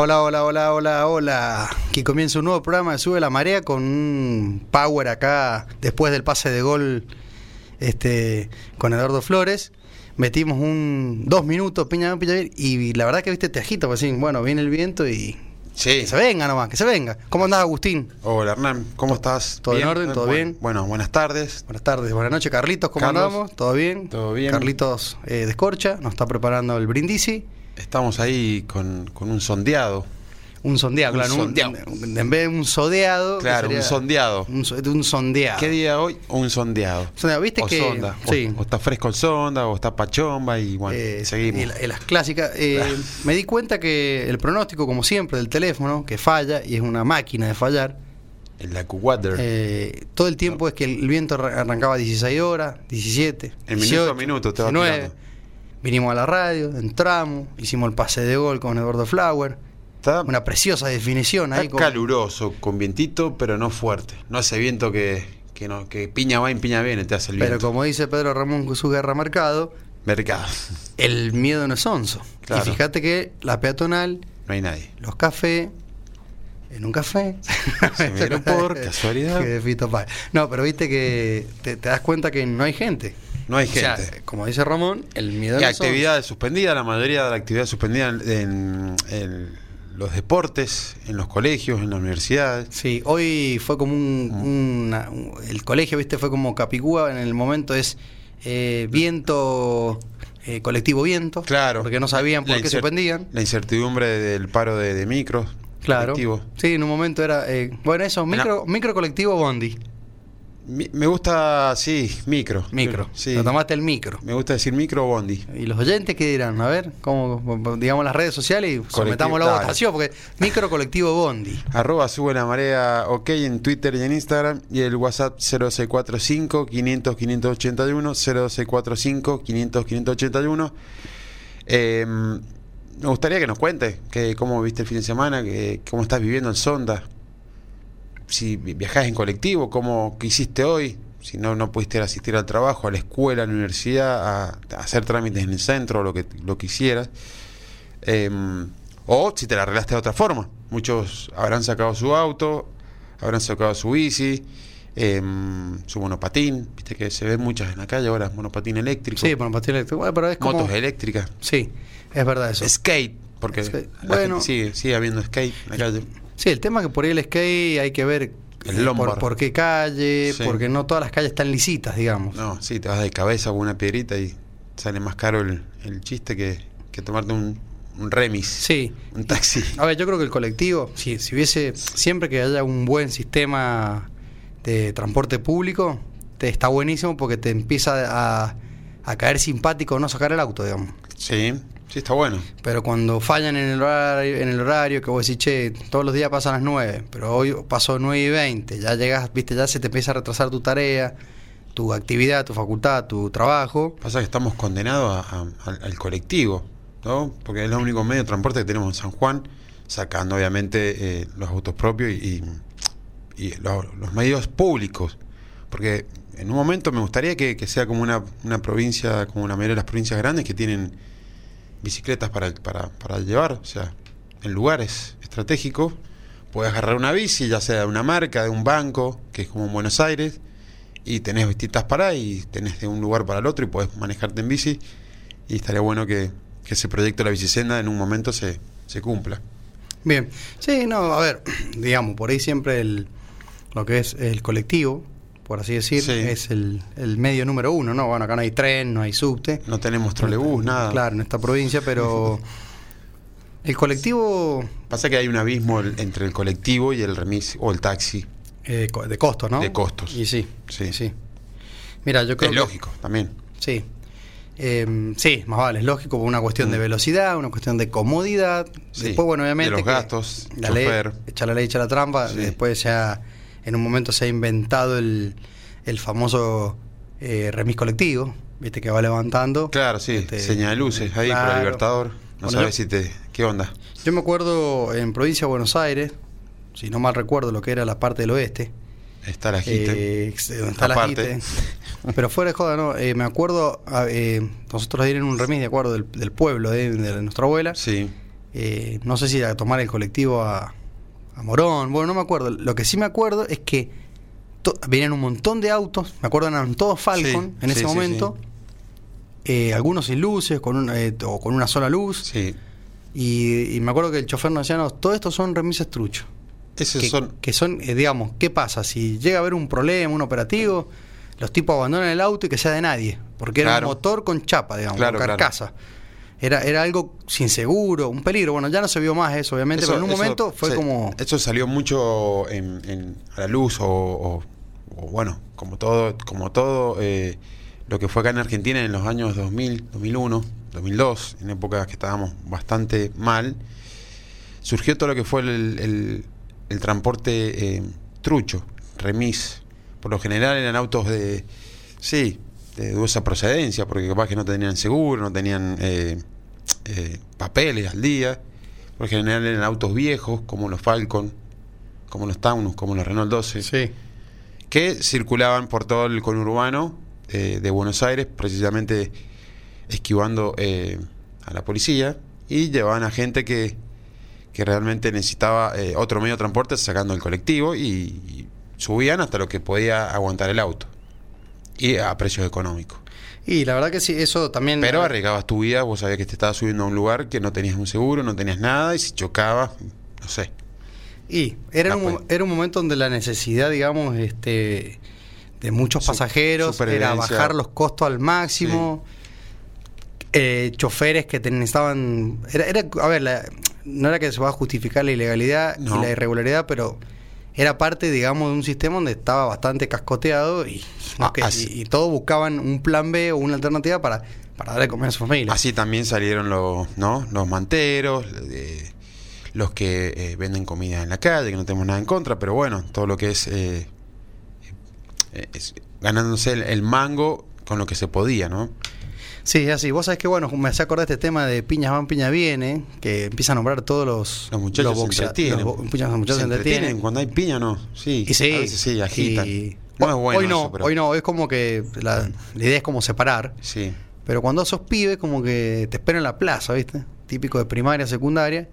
Hola, hola, hola, hola, hola. Aquí comienza un nuevo programa de Sube la Marea con un power acá después del pase de gol este, con Eduardo Flores. Metimos un dos minutos, piña, piña, y la verdad que viste te agita, pues sí, bueno, viene el viento y Sí. que se venga nomás, que se venga. ¿Cómo andás, Agustín? Hola Hernán, ¿cómo estás? ¿Todo en orden? ¿Todo Bueno, bien? Bueno, buenas tardes. Buenas tardes, buenas noches, Carlitos, ¿cómo Carlos. andamos? ¿Todo bien? Todo bien. Carlitos eh, de Escorcha nos está preparando el brindisi. Estamos ahí con, con un sondeado. Un sondeado, Un claro. un- sondeado. en vez de un sodeado. Claro, un sondeado. Un, so- un sondeado. ¿Qué día hoy? Un sondeado. Sondeado, ¿viste o que- sonda. O- sí. O, está fresco el sonda, o está pachomba y bueno, Eh, seguimos. y la- y las clásicas. Eh, me di cuenta que el pronóstico, como siempre, del teléfono, que falla y es una máquina de fallar, El la Water. eh, todo el tiempo es que el viento arra- arrancaba a 16 horas, 17. En minuto a minuto te va 19. tirando. Vinimos a la radio, entramos, hicimos el pase de gol con Eduardo Flower. está Una preciosa definición está ahí. con- caluroso, con vientito, pero no fuerte. No ese viento que, que, no, que piña va y piña viene, te hace el pero viento. como dice Pedro Ramón con su guerra marcado, Mercado. el miedo no es onzo. Claro. Y fíjate que la peatonal, No hay nadie. los cafés, en un café. Se me dieron por casualidad. No, pero viste que te, te das cuenta que no hay gente. No hay O sea, gente. como dice Ramón, el miedo Y actividades suspendidas, la mayoría de la actividad suspendida en, los deportes, en los colegios, en las universidades. Sí, hoy fue como un, una- un- el colegio, viste, fue como Capicúa en el momento es eh, viento, eh, colectivo viento, Claro. porque no sabían por La qué suspendían. La incertidumbre del paro de, de micros. Claro. colectivos. Sí, en un momento era, eh, bueno, eso, micro, micro colectivo Bondi, Mi- me gusta, sí, micro. micro, Sí. lo tomaste el micro. Me gusta decir micro o bondi. Y los oyentes qué dirán, a ver, cómo digamos las redes sociales y sometamos la dale. votación, porque micro colectivo Bondi. Arroba sube la marea ok en Twitter y en Instagram y el WhatsApp 0645 500 581 0645 500 581 Eh, me gustaría que nos cuente que, cómo viste el fin de semana, que, cómo estás viviendo en Sonda, si vi- viajás en colectivo, cómo, qué hiciste hoy, si no, no pudiste asistir al trabajo, a la escuela, a la universidad, a, a hacer trámites en el centro, lo que, lo que hicieras. Eh, o si te la arreglaste de otra forma. Muchos habrán sacado su auto, habrán sacado su bici, eh, su monopatín. Viste que se ven muchas en la calle ahora, monopatín eléctrico, Sí, pastel eléctrico. Bueno, pero es como... motos eléctricas, Sí, es verdad eso. skate, porque Skate. la Bueno. gente sigue, sigue habiendo skate en la calle. Sí, el tema es que por ahí el skate hay que ver El eh, por, por qué calle, Sí. porque no todas las calles están lisitas, digamos. No, sí, te vas de cabeza con una piedrita y sale más caro el, el chiste que, que tomarte un, un remis, Sí. un taxi. A ver, yo creo que el colectivo, si, si hubiese, siempre que haya un buen sistema de transporte público, te está buenísimo porque te empieza a, a caer simpático no sacar el auto, digamos. Sí, sí, está bueno. Pero cuando fallan en el horario, en el horario que vos decís, che, todos los días pasan las 9, pero hoy pasó 9 y 20, ya llegas, viste, ya se te empieza a retrasar tu tarea, tu actividad, tu facultad, tu trabajo. Pasa que estamos condenados a- a- al, al colectivo, ¿no? Porque es el único medio de transporte que tenemos en San Juan, sacando obviamente eh, los autos propios y, y- y lo- los medios públicos. Porque en un momento me gustaría que, que sea como una, una provincia, como la mayoría de las provincias grandes que tienen bicicletas para, para, para llevar, o sea, en lugares estratégicos. Puedes agarrar una bici, ya sea de una marca, de un banco, que es como en Buenos Aires, y tenés distintas paradas y tenés de un lugar para el otro y podés manejarte en bici. Y estaría bueno que, que ese proyecto de la bicicenda en un momento se, se cumpla. Bien, sí, no, a ver, digamos, por ahí siempre el, lo que es el colectivo, por así decir, Sí. es el, el medio número uno, ¿no? Bueno, acá no hay tren, no hay subte. No tenemos trolebús, nada. Claro, en esta provincia, pero el colectivo Pasa que hay un abismo entre el colectivo y el remis o el taxi. eh, de costos, ¿no? De costos. Y sí, Sí. sí. Mira, yo creo Es que- lógico también. Sí. Eh, sí, más vale, es lógico, por una cuestión de Mm. velocidad, una cuestión de comodidad. Sí, Después, bueno, obviamente. de los gastos, La ley, chofer. echa la ley, echa la trampa. Después ya, en un momento se ha inventado el, el famoso eh, remis colectivo, viste, que va levantando. Claro, sí, Este, señal de luces ahí por claro. el Libertador. No Bueno, sabes yo- si te. ¿Qué onda? Yo me acuerdo en provincia de Buenos Aires, si no mal recuerdo lo que era la parte del oeste. Está la gente. Eh, está la. Jite. Pero fuera de joda, no. eh, me acuerdo, a- eh, nosotros ir en un remis de acuerdo del, del pueblo, eh, de nuestra abuela. Sí. no sé si a tomar el colectivo a, a Morón, bueno, no me acuerdo. Lo que sí me acuerdo es que venían un montón de autos, me acuerdo eran todos Falcon Sí, en ese sí, sí, momento, eh, algunos sin luces, con una, eh, o con una sola luz, y, y me acuerdo que el chofer nos decía, no, todo esto son remises trucho. Esos que son. que son, eh, digamos, ¿qué pasa? Si llega a haber un problema, un operativo, los tipos abandonan el auto y que sea de nadie, porque era un motor con chapa, digamos, Claro, con claro. Era, era algo sin seguro, un peligro. Bueno, ya no se vio más eso, obviamente, Eso- pero en un eso momento fue se- como... Eso salió mucho en, en- a la luz, o, o- o bueno, como todo, como todo eh, lo que fue acá en Argentina en los años 2000, 2001, 2002, en épocas que estábamos bastante mal, surgió todo lo que fue el, el- el transporte eh, trucho, remis. Por lo general eran autos de, sí, de dudosa procedencia, porque capaz que no tenían seguro, no tenían eh, eh, papeles al día. Por general eran autos viejos, como los Falcon, como los Taunus, como los Renault 12, Sí. que circulaban por todo el conurbano eh, de Buenos Aires, precisamente esquivando eh, a la policía, y llevaban a gente que, que realmente necesitaba otro medio de transporte sacando el colectivo y, y subían hasta lo que podía aguantar el auto. Y a precios económicos. Y la verdad que sí, eso también... Pero arriesgabas tu vida, vos sabías que te estabas subiendo a un lugar que no tenías un seguro, no tenías nada, y si chocabas, no sé. Y era, un, era un momento donde la necesidad, digamos, este de muchos Su- pasajeros era bajar los costos al máximo. Eh, choferes que. Era, era- a ver, la- no era que se va a justificar la ilegalidad No. y la irregularidad, pero era parte, digamos, de un sistema donde estaba bastante cascoteado y, Ah, que- así- y, y todos buscaban un plan B o una alternativa para, para darle comer a su familia. Así también salieron los, ¿no? los manteros, eh, los que eh, venden comida en la calle, que no tenemos nada en contra, pero bueno, todo lo que es, eh, eh, es ganándose el, el mango con lo que se podía, ¿no? Sí, así. Vos sabés que, bueno, me hace acordar de este tema de Piñas van, Piña viene, que empieza a nombrar todos los... Los muchachos se boxea- entretienen. los los muchachos se se entretienen. cuando hay piña, ¿no? Sí, Y sí, a veces sí, agitan. y- No es bueno hoy no, eso, pero- hoy no, es como que la, la idea es como separar, Sí, pero cuando sos pibe como que te esperan en la plaza, ¿viste? Típico de primaria, secundaria,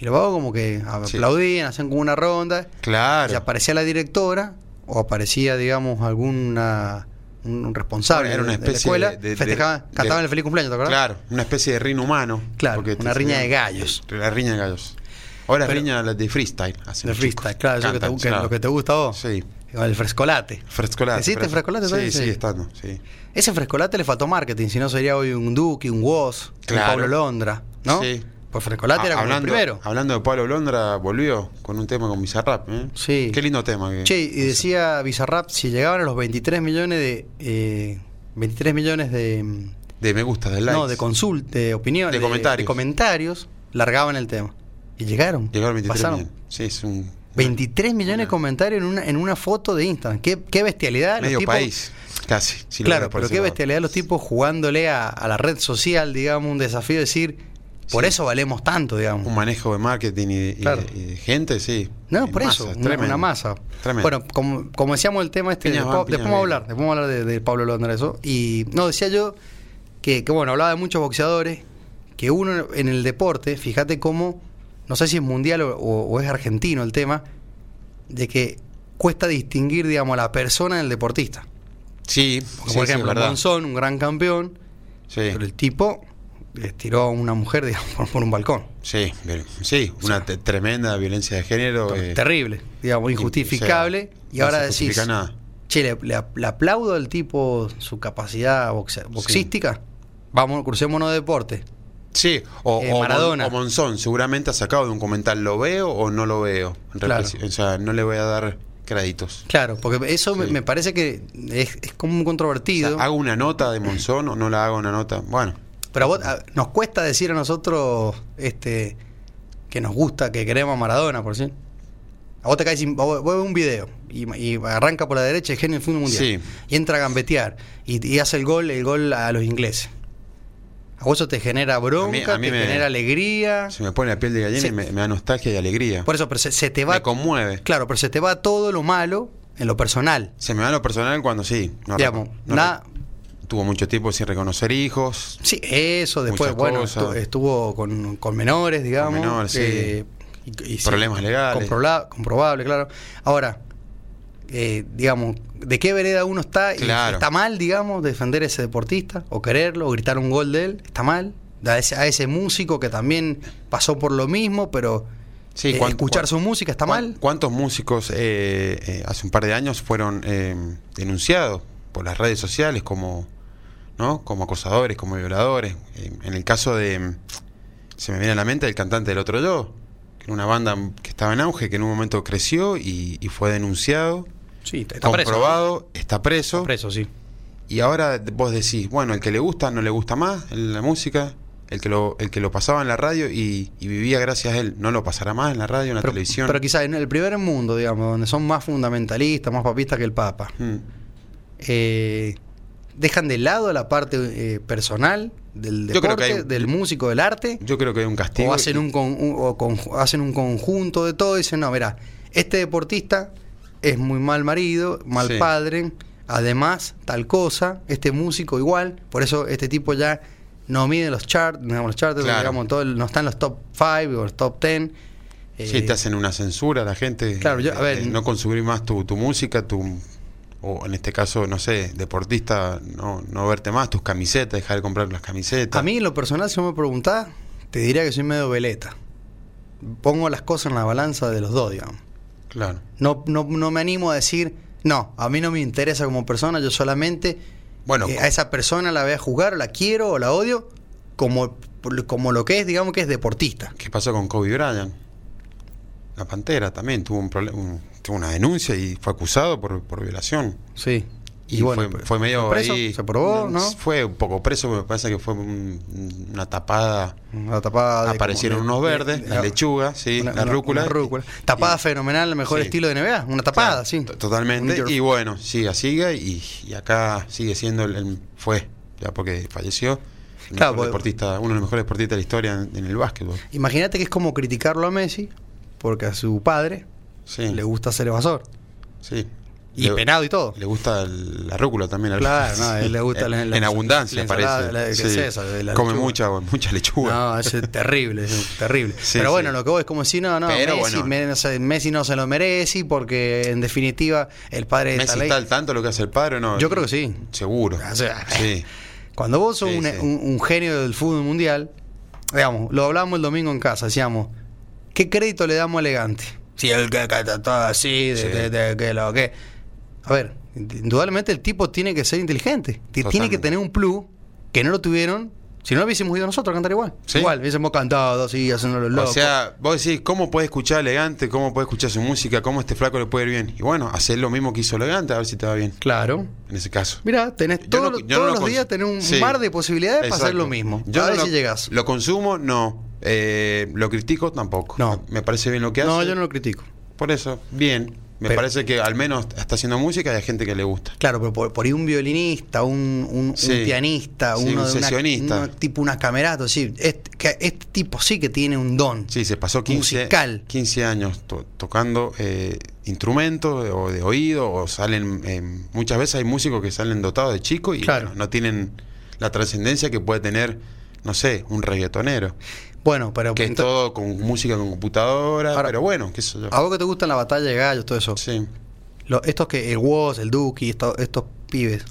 y los vagos como que Sí. aplaudían, hacían como una ronda, claro. y aparecía la directora o aparecía, digamos, alguna un, responsable Era una de- de, la especie escuela, de- de- festejaban, de- cantaban el feliz cumpleaños, ¿te acuerdas? Claro, una especie de rin humano. Claro, porque una riña de gallos. La riña de gallos. Ahora Pero- riña de freestyle. De freestyle, claro, eso que te- Cantan, claro. lo que te gusta a vos. Sí. El frescolate. Frescolate. ¿Existe fres- frescolate Sí, Sí. estando, sí. Ese frescolate le faltó marketing, si no sería hoy un Duque, un Woz, Claro. un Pablo Londra, ¿no? Sí. Pues frescolate Ah, era como el primero. Hablando de Pablo Londra, volvió con un tema con Bizarrap. ¿eh? Sí. Qué lindo tema. Que, Che, y decía Bizarrap, si llegaban a los 23 millones de... eh, 23 millones de... mm, De me gusta, de likes. No, de consultas, de opiniones, De comentarios. de comentarios, largaban el tema. Y llegaron. Llegaron 23 pasaron. millones. Sí, es un. 23 millones de comentarios en una, en una foto de Instagram. Qué, qué bestialidad. los Medio tipos- país, casi. si claro, por pero qué bestialidad los tipos jugándole a, a la red social, digamos, un desafío de decir, por Sí. eso valemos tanto, digamos. Un manejo de marketing y, y- Claro. y de gente, sí. No, En por masa, eso, una, tremendo. una masa. Tremendo. Bueno, como, como decíamos el tema este, Piñas después, van, después piñas vamos a hablar, después vamos a hablar de, de Pablo Londra eso. Y no, decía yo que, que, bueno, hablaba de muchos boxeadores, que uno en el deporte, fíjate cómo, no sé si es mundial o, o- o es argentino el tema, de que cuesta distinguir, digamos, a la persona del deportista. Sí, Porque, sí, por sí, ejemplo, verdad. Monzón, un gran campeón, Sí, pero el tipo tiró a una mujer, digamos, por, por un balcón. sí, sí, una tremenda violencia de género. eh, Terrible, digamos, injustificable. o sea, y no ahora decís, nada. che, le, le- le aplaudo al tipo su capacidad boxe- boxística. Vamos, crucémonos de deporte. Sí, o, Eh, Maradona. o Monzón, seguramente ha sacado de un comentario, ¿lo veo o no lo veo? Claro. O sea, no le voy a dar créditos. Claro, porque eso me, Sí. me parece que es, es como un O controvertido. sea, ¿Hago una nota de Monzón o no la hago una nota? Bueno, pero a vos- a- nos cuesta decir a nosotros este que nos gusta, que queremos a Maradona, por sí. A vos te caes sin, vos, vos ves un video y, y arranca por la derecha el genio del fútbol mundial. Sí. Y entra a gambetear y, y hace el gol, el gol a los ingleses. A vos eso te genera bronca, A mí- a mí te me- genera alegría. se me pone la piel de gallina y me, me da nostalgia y alegría. Por eso, pero se, se te va. me conmueve. Claro, pero se te va todo lo malo en lo personal. Se me va lo personal cuando sí. no Digamos, no nada. Tuvo mucho tiempo sin reconocer hijos. Sí, eso, después, bueno, cosas. estuvo con, con menores, digamos. menores, sí. eh, y- sí, Problemas legales. comproba- comprobable, claro. Ahora, eh, digamos, ¿de qué vereda uno está? Y Claro. ¿Está mal, digamos, defender a ese deportista? ¿O quererlo? ¿O gritar un gol de él? ¿Está mal? A ese, a ese músico que también pasó por lo mismo, pero Sí, eh, escuchar su música está mal. ¿Cuántos músicos hace un par de años fueron denunciados por las redes sociales como, ¿no? como acosadores, como violadores? En el caso de, se me viene a la mente el cantante del otro yo, que era una banda que estaba en auge, que en un momento creció y, y fue denunciado, Sí, está preso. comprobado, está preso. Está preso, sí. Y ahora vos decís, bueno, el que le gusta no le gusta más en la música, el que lo, el que lo pasaba en la radio y, y vivía gracias a él, no lo pasará más en la radio, en la Pero, televisión. pero quizás en el primer mundo, digamos, donde son más fundamentalistas, más papistas que el Papa, Mm. eh, dejan de lado la parte eh, personal del deporte, del músico, del arte, Yo creo que hay un castigo. o hacen un, con- un- o con- hacen un conjunto de todo y dicen, no, mira, este deportista es muy mal marido, mal Sí. padre, además tal cosa, este músico igual, por eso este tipo ya no mide los charts, digamos, los charts, Claro. digamos, todo el- no está en los top 5 o los top 10. Sí, eh, te hacen una censura a la gente. Claro, yo- a de- ver, no consumir más tu, tu música, tu o en este caso, no sé, deportista, no, no verte más, tus camisetas, dejar de comprar las camisetas. A mí, en lo personal, si me preguntás, te diría que soy medio veleta. Pongo las cosas en la balanza de los dos, digamos. Claro. No, no, no me animo a decir, no, a mí no me interesa como persona, yo solamente Bueno, eh, a esa persona la voy a jugar, o la quiero o la odio, como, como lo que es, digamos que es deportista. ¿qué pasó con Kobe Bryant? La Pantera también tuvo un problema, tuvo una denuncia y fue acusado por, por violación. Sí. Y, fue, fue medio ¿fue preso? ahí- ¿Se probó, no? Fue un poco preso, me parece que fue un- una tapada. Una tapada Aparecieron como unos verdes, de- la lechuga, sí, una- la rúcula. una rúcula. Tapada Y- fenomenal, el mejor Sí. estilo de NBA. Una tapada, Claro, sí. Totalmente. Un Y bueno, sigue, sigue y, y acá sigue siendo el, el- fue, ya porque falleció. Claro, porque- deportista, uno de los mejores deportistas de la historia en, en el básquetbol. Imagínate que es como criticarlo a Messi, porque a su padre Sí, le gusta ser evasor. sí. Y Le- penado y todo. Le gusta el- la rúcula también. Claro, no, a él le gusta en, la- la- en abundancia, parece. la- ¿qué Sí. es esa? Come mucha, mucha lechuga. No, es terrible, es terrible. Sí, Pero sí. bueno, lo que vos es como si no, no, Messi, bueno. me- Messi no se lo merece porque en definitiva el padre de Messi está al tanto lo que hace el padre o no? Yo creo que sí. Seguro. O sea, sí. Cuando vos sos un, un- un genio del fútbol mundial, digamos, lo hablamos el domingo en casa, decíamos, ¿qué crédito le damos a elegante? Si el que canta todo así, de, Sí. de- de- que lo que. A ver, indudablemente el tipo tiene que ser inteligente. Ti- Tiene que tener un plus que no lo tuvieron. Si no, hubiésemos ido nosotros a cantar igual. Sí. Igual, hubiésemos cantado así, haciendo los locos. O sea, vos decís, ¿cómo puede escuchar elegante? ¿Cómo puede escuchar su música? ¿Cómo este flaco le puede ir bien? Y bueno, hacer lo mismo que hizo elegante, a ver si te va bien. claro. En ese caso. Mira, tenés Yo todo- no- yo no todos lo los días tenés un Sí. mar de posibilidades para hacer Exacto. lo mismo. Yo a no ver lo, si llegas. ¿Lo consumo? No. Eh, ¿Lo critico? Tampoco. No. Me parece bien lo que hace. No, yo no lo critico. Por eso, bien. Me Pero- parece que al menos está haciendo música y hay gente que le gusta. Claro, pero por, por ahí un violinista, un, un- pianista, Sí, uno un de una- sesionista. uno tipo una camerato, sí, este, que este tipo sí que tiene un don. Sí, se pasó 15, Musical. 15 años to- tocando eh, instrumentos o de oído, o salen. eh, muchas veces hay músicos que salen dotados de chico y Claro. bueno, no tienen la trascendencia que puede tener, no sé, un reggaetonero. Bueno, pero Que es todo con música con computadora, Ahora- pero bueno, qué sé yo. a vos que te gustan la batalla de gallos, todo eso. Sí. estos que, el Woz, el Duki, estos, estos pibes,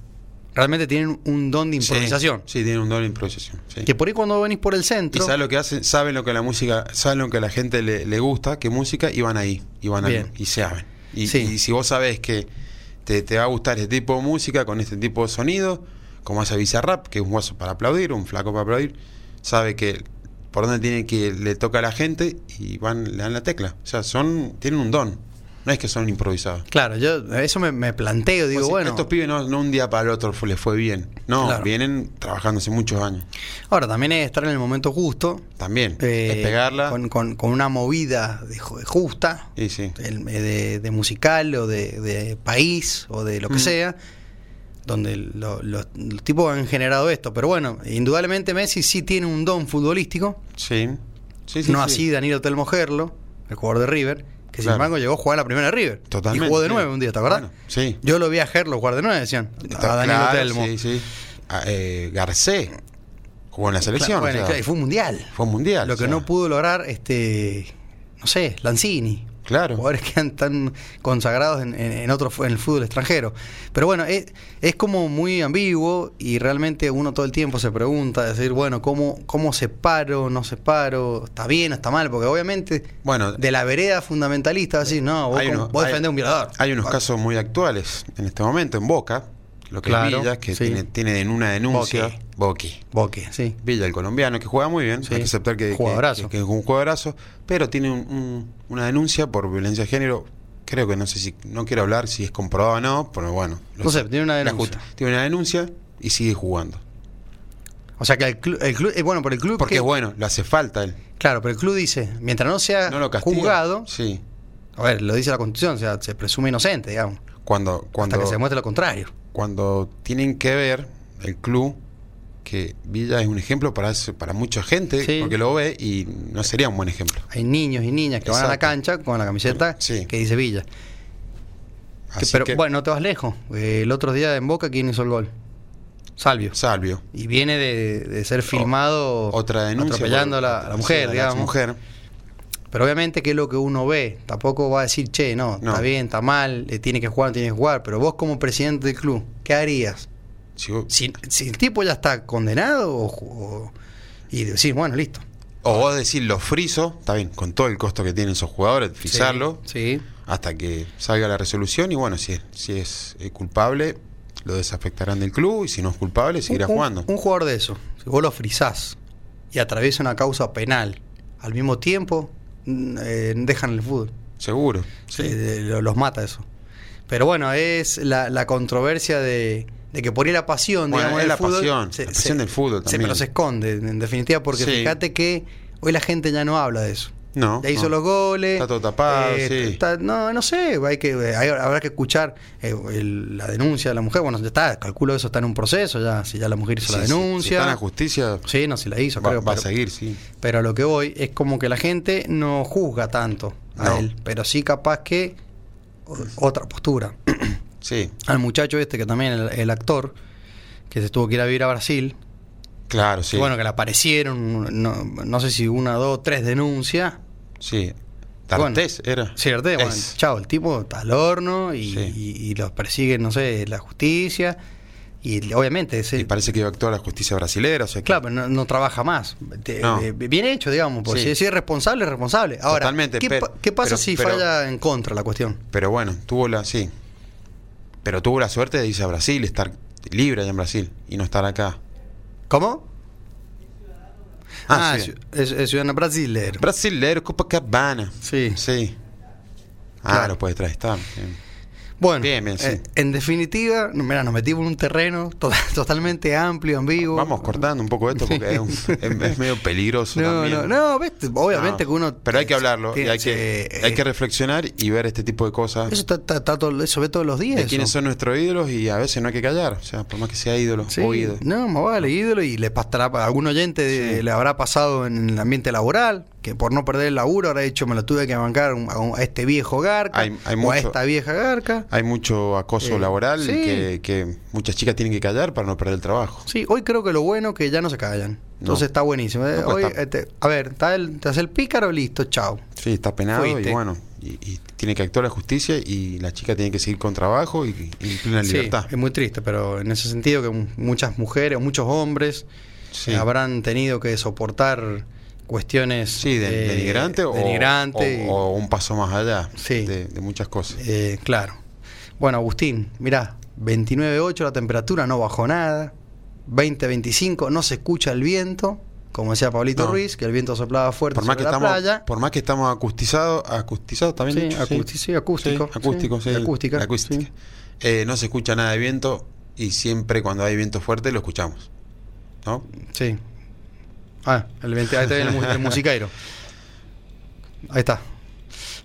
realmente tienen un don de improvisación. Sí, sí, tienen un don de improvisación. sí. Que por ahí cuando venís por el Y centro. saben lo que hacen, saben lo que la música, saben lo que a la gente le, le gusta, qué música, y van ahí, y van Bien. ahí, y saben. Y, Sí. y si vos sabés que te, te va a gustar este tipo de música, con este tipo de sonido, como hace Bizarrap, que es un guaso para aplaudir, un flaco para aplaudir, sabe que por dónde tiene que le toca a la gente y van, le dan la tecla. O sea, son, tienen un don. No es que son improvisados. Claro, yo eso me, me planteo, digo, decís, bueno. Estos pibes no, no un día para el otro les fue bien. No, Claro. vienen trabajando hace muchos años. Ahora, también es estar en el momento justo. También. eh, es pegarla. Con, con- con una movida de ju- justa. Y sí. el- de, de musical o de, de país o de lo que Mm. sea, donde lo- los, los tipos han generado esto. Pero bueno, indudablemente Messi sí tiene un don futbolístico, Sí. Sí, sí, no sí. así Danilo Telmo Gerlo, el jugador de River, que sin embargo llegó a jugar la primera de River. Totalmente. Y jugó de nueve un día, ¿te acordás? Bueno, sí. Yo lo vi a Gerlo jugar de nueve, decían. Está A Danilo claro, Telmo. Sí, sí. a- eh, Garcés jugó en la selección. Bueno, o sea, claro, y fue un mundial. fue un mundial. Lo o que sea, no pudo lograr, este, no sé, Lanzini. Claro. Jugadores que están consagrados en, en- en otro en el fútbol extranjero. Pero bueno, es, es como muy ambiguo y realmente uno todo el tiempo se pregunta, decir, bueno, ¿cómo, cómo separo, no separo? ¿Está bien o está mal? Porque obviamente Bueno, de la vereda fundamentalista, así, no, vos, Hay unos- vos hay- defendés a un violador. Hay unos casos muy actuales en este momento en Boca, lo que Claro, es Villa, que sí. tiene, tiene en una denuncia. Boqui. Boqui. Sí. Villa, el colombiano, que juega muy bien, Sí. hay que aceptar que, Jugadorazo. que- que es un jugadorazo, pero tiene un- un- una denuncia por violencia de género. Creo que no sé si, no quiero hablar si es comprobado o no, pero bueno. lo No sé, tiene una denuncia. tiene una denuncia y sigue jugando. O sea que el club, el club, eh, bueno, por el club Porque que- es bueno, le hace falta él. Claro, pero el club dice, mientras no sea No lo castiga. juzgado, Sí. a ver, lo dice la Constitución, o sea, se presume inocente, digamos, Cuando, cuando, hasta que se demuestre lo contrario. cuando tienen que ver el club que Villa es un ejemplo para para mucha gente Sí. porque lo ve y no sería un buen ejemplo. Hay niños y niñas que van a la cancha con la camiseta Sí. que dice Villa. Que- pero que, bueno, no te vas lejos. El otro día en Boca, ¿quién hizo el gol? Salvio. Salvio. Y viene de, de ser filmado Otra denuncia atropellando a la, a la sí, mujer, la digamos. exmujer. Pero obviamente que es lo que uno ve. Tampoco va a decir, che, no, No. está bien, está mal, eh, tiene que jugar, tiene que jugar. Pero vos como presidente del club, ¿qué harías? Si vos- Si, si el tipo ya está condenado o, o- y decís, bueno, listo. O vos decís lo friso, está bien, con todo el costo que tienen esos jugadores, frisarlo Sí. sí. hasta que salga la resolución y bueno, si es, si es eh, culpable, lo desafectarán del club y si no es culpable, seguirá un, jugando. Un jugador de eso, si vos lo frizás y atraviesa una causa penal al mismo tiempo, mm, eh, dejan el fútbol. Seguro. Sí. Eh, lo- los mata eso. Pero bueno, es la, la controversia de, de que por ahí la pasión, Bueno, digamos, es del la fútbol, pasión, la pasión del fútbol se- también. pero se esconde, en definitiva, porque Sí. fíjate que hoy la gente ya no habla de eso. No. Ya hizo no. los goles. Está todo tapado, sí. está- no, no sé, hay que, hay- habrá que escuchar eh, el- la denuncia de la mujer. Bueno, ya está, calculo eso está en un proceso, ya si ya la mujer hizo Sí, la sí, denuncia. Si está en la justicia, Sí, no, si la hizo, va, creo. va a seguir, sí. pero a lo que voy es como que la gente no juzga tanto a No. él, pero sí capaz que otra postura. Sí, Al muchacho este que también, el, el actor, que se tuvo que ir a vivir a Brasil, claro, sí. que bueno, que le aparecieron, no, no sé si una, dos, tres denuncias. sí. Tartés era. Es. chao, el tipo está al horno y, Sí. y- y los persigue, no sé, la justicia. Y obviamente, ese, Y parece que iba a actuar la justicia brasilera, o sea que- claro, pero no, no trabaja más. No. bien hecho, digamos, porque Sí. si, si es responsable, es responsable. Ahora, Totalmente, ¿qué, pero- qué pasa pero- si pero- falla en contra la cuestión? Pero bueno, tuvo la, sí. Pero tuvo la suerte de irse a Brasil, estar libre allá en Brasil y no estar acá. ¿Cómo? Ah, Ah, sí. es, es ciudadano brasileño. Brasilero, Copacabana. Sí. Sí. Ah, Claro. lo puede traer, está. bien. Bueno, Bien, bien, sí. eh, en definitiva, mira, nos metimos en un terreno to- totalmente amplio, ambiguo. Vamos cortando un poco esto porque es, un- es- es medio peligroso No, también. no, no, obviamente No, que uno. Pero hay que hablarlo y hay que, sí, hay que eh, reflexionar y ver este tipo de cosas. Eso, está, está- está todo- eso ve todos los días. de eso. quiénes son nuestros ídolos y a veces no hay que callar. O sea, por más que sea ídolo Sí, o ídolo. no, más vale, ídolo y le pasará a algún oyente Sí. le habrá pasado en el ambiente laboral que por no perder el laburo habrá dicho me lo tuve que bancar a, este viejo garca Hay- hay o a esta vieja garca. Hay mucho acoso Eh, laboral sí. que, que muchas chicas tienen que callar para no perder el trabajo. Sí, hoy creo que lo bueno que ya no se callan. Entonces No. está buenísimo. Eh, No, pues hoy, este, a ver, está el, te hace el pícaro, listo, chao. Sí, está penado Fuiste. y bueno, y, y tiene que actuar la justicia y la chica tiene que seguir con trabajo y, y en plena Sí, libertad. es muy triste, pero en ese sentido que mu- muchas mujeres o muchos hombres Sí. eh, habrán tenido que soportar cuestiones Sí, de, eh, denigrante, o, denigrante o- o un paso más allá Sí. de, de muchas cosas. Eh, claro. Bueno, Agustín, mirá, 29.8 la temperatura, no bajó nada. 20.25, no se escucha el viento, como decía Pablito No. Ruiz, que el viento soplaba fuerte Por más, que la estamos, playa. por más que estamos acustizados, acustizados también. Sí, acusti- sí, acústico, acústico, sí, acústica, acústica. Eh, no se escucha nada de viento y siempre cuando hay viento fuerte lo escuchamos. ¿No? Sí. Ah, el 20, ahí está bien el, mu- el musiqueiro. Ahí está.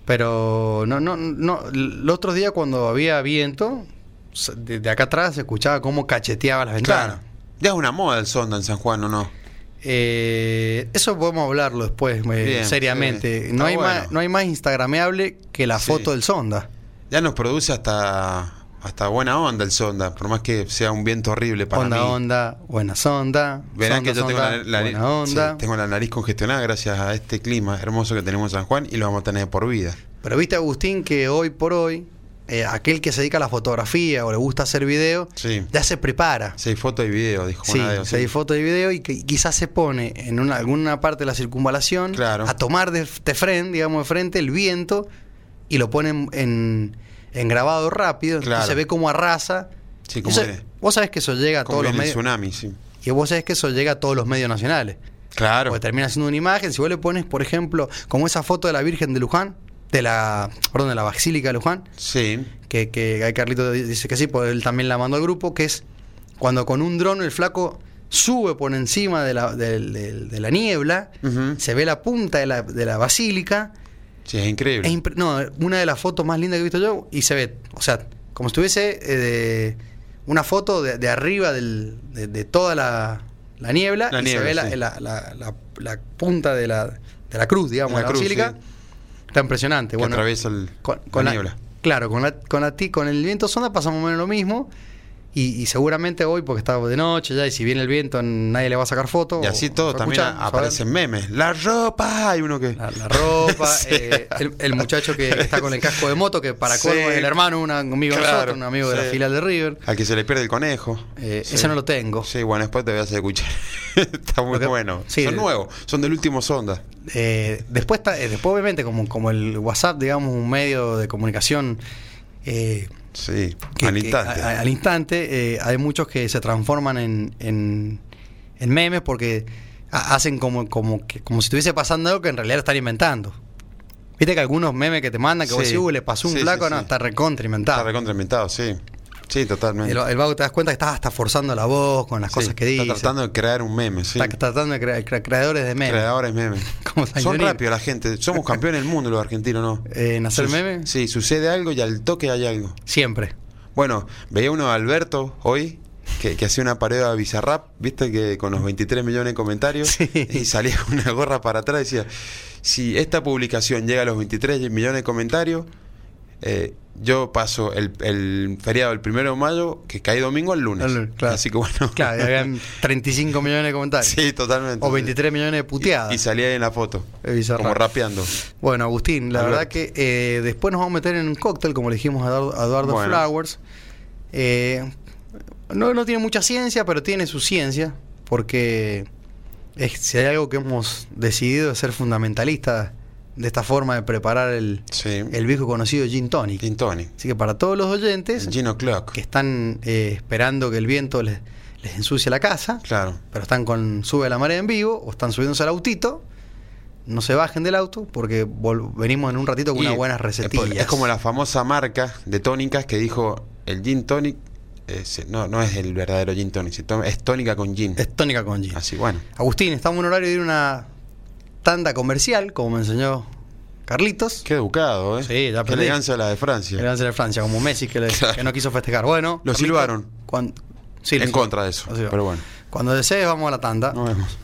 Pero no, no, no. El otro día cuando había viento, desde acá atrás se escuchaba cómo cacheteaba las ventanas. Claro. Ya es una moda el sonda en San Juan, ¿o no? Eh, eso podemos hablarlo después, eh, Bien, seriamente. No, hay bueno. más, no hay más instagrameable que la Sí. foto del sonda. Ya nos produce hasta hasta buena onda el sonda, por más que sea un viento horrible para onda, mí. onda, buena sonda. Verán que yo tengo la, la- buena onda. sí, tengo la nariz congestionada gracias a este clima hermoso que tenemos en San Juan y lo vamos a tener por vida. Pero viste, Agustín, que hoy por hoy, eh, aquel que se dedica a la fotografía o le gusta hacer video, Sí. ya se prepara. Sí, foto y video, dijo Sí, Bonadeo, se foto y video y que quizás se pone en una, alguna parte de la circunvalación Claro. a tomar de, de frente, digamos, de frente el viento y lo ponen en, en grabado rápido. Entonces se ve como arrasa. Sí, como Eso- vos sabés que eso llega a Como todos los medios. tsunami, sí. Y vos sabés que eso llega a todos los medios nacionales. Claro. Porque termina siendo una imagen. Si vos le pones, por ejemplo, como esa foto de la Virgen de Luján, de la, perdón, de la Basílica de Luján, Sí. que, que ahí Carlito dice que sí, porque él también la mandó al grupo, que es cuando con un dron el flaco sube por encima de la, de la niebla, se ve la punta de la, de la basílica. Sí, es increíble. Es impre- no, una de las fotos más lindas que he visto yo, y se ve, o sea, como si tuviese eh, de- una foto de, de arriba del- de, de toda la, la niebla, La y niebla, se ve la, sí. la- la- la- la punta de la, de la cruz, digamos, La de la cruz, basílica. sí. Está impresionante. que bueno, atraviesa el, con, la con la, niebla. Claro, con, la, con, la con el viento sonda pasa más o menos lo mismo. Y, y seguramente hoy, porque está de noche ya, y si viene el viento, nadie le va a sacar foto. Y así o- todo o también aparecen memes. La ropa, hay uno que. La, la ropa, Sí. eh, el, el muchacho que está con el casco de moto, que para Sí. colmo es el hermano, un amigo de Claro, nosotros, un amigo de la filial de River. Al que se le pierde el conejo. Eh. Ese no lo tengo. Sí, bueno, después te voy a hacer escuchar. Está muy bueno. son nuevos, son del último sonda. Eh, después, está, eh, después, obviamente, como, como el WhatsApp, digamos, un medio de comunicación eh, Sí, que- al que instante. a- al instante, eh, hay muchos que se transforman en, en, en memes porque ha- hacen como, como, que, como si estuviese pasando algo que en realidad están inventando. Viste que algunos memes que te mandan que vos Sí. decís, "Uy, le pasó un Sí, flaco, sí, no, está recontra inventado. Está recontrainventado, sí. Sí, totalmente. El, el vago te das cuenta que estás hasta forzando la voz con las Sí, cosas que dice. Está tratando de crear un meme, sí. Está tratando de crear cre- creadores de memes. Creadores memes. Como Son rápidos la gente. Somos campeones del mundo los argentinos, ¿no? Eh, ¿En hacer memes? Sí, sucede algo y al toque hay algo. Siempre. Bueno, veía uno de Alberto hoy que, que hacía una pared a Bizarrap, viste que con los 23 millones de comentarios Sí. y salía una gorra para atrás y decía, si esta publicación llega a los 23 millones de comentarios, eh, yo paso el, el feriado el primero de mayo, que cae domingo, al lunes. Claro. Así que bueno. Claro, y habían 35 millones de comentarios. sí, totalmente. O 23 millones de puteadas. Y, y salía ahí en la foto, como rapeando. Bueno, Agustín, la Alberto. verdad que eh, después nos vamos a meter en un cóctel, como le dijimos a Eduardo, a Eduardo Bueno. Flowers. Eh, no, no tiene mucha ciencia, pero tiene su ciencia, porque es, si hay algo que hemos decidido es ser fundamentalistas de esta forma de preparar el, Sí. el viejo conocido gin tonic. Gin tonic. Así que para todos los oyentes El Gin O'Clock. que están eh, esperando que el viento les, les ensucie la casa, Claro. pero están con sube a la marea en vivo o están subiéndose al autito, no se bajen del auto porque venimos en un ratito con Y unas buenas recetillas. Es como la famosa marca de tónicas que dijo el gin tonic es- no, no es el verdadero gin tonic, es tónica con gin. Es tónica con gin. Así, bueno. Agustín, estamos en horario de ir a una tanda comercial, como me enseñó Carlitos. Qué educado, ¿eh? Sí, ya Qué elegancia la de Francia. Elegancia de Francia, como Messi que, le- Claro. que no quiso festejar. Bueno, Lo Carlitos, silbaron. cuan- sí, lo en contra de eso. Pero bueno, Cuando desees, vamos a la tanda. nos vemos.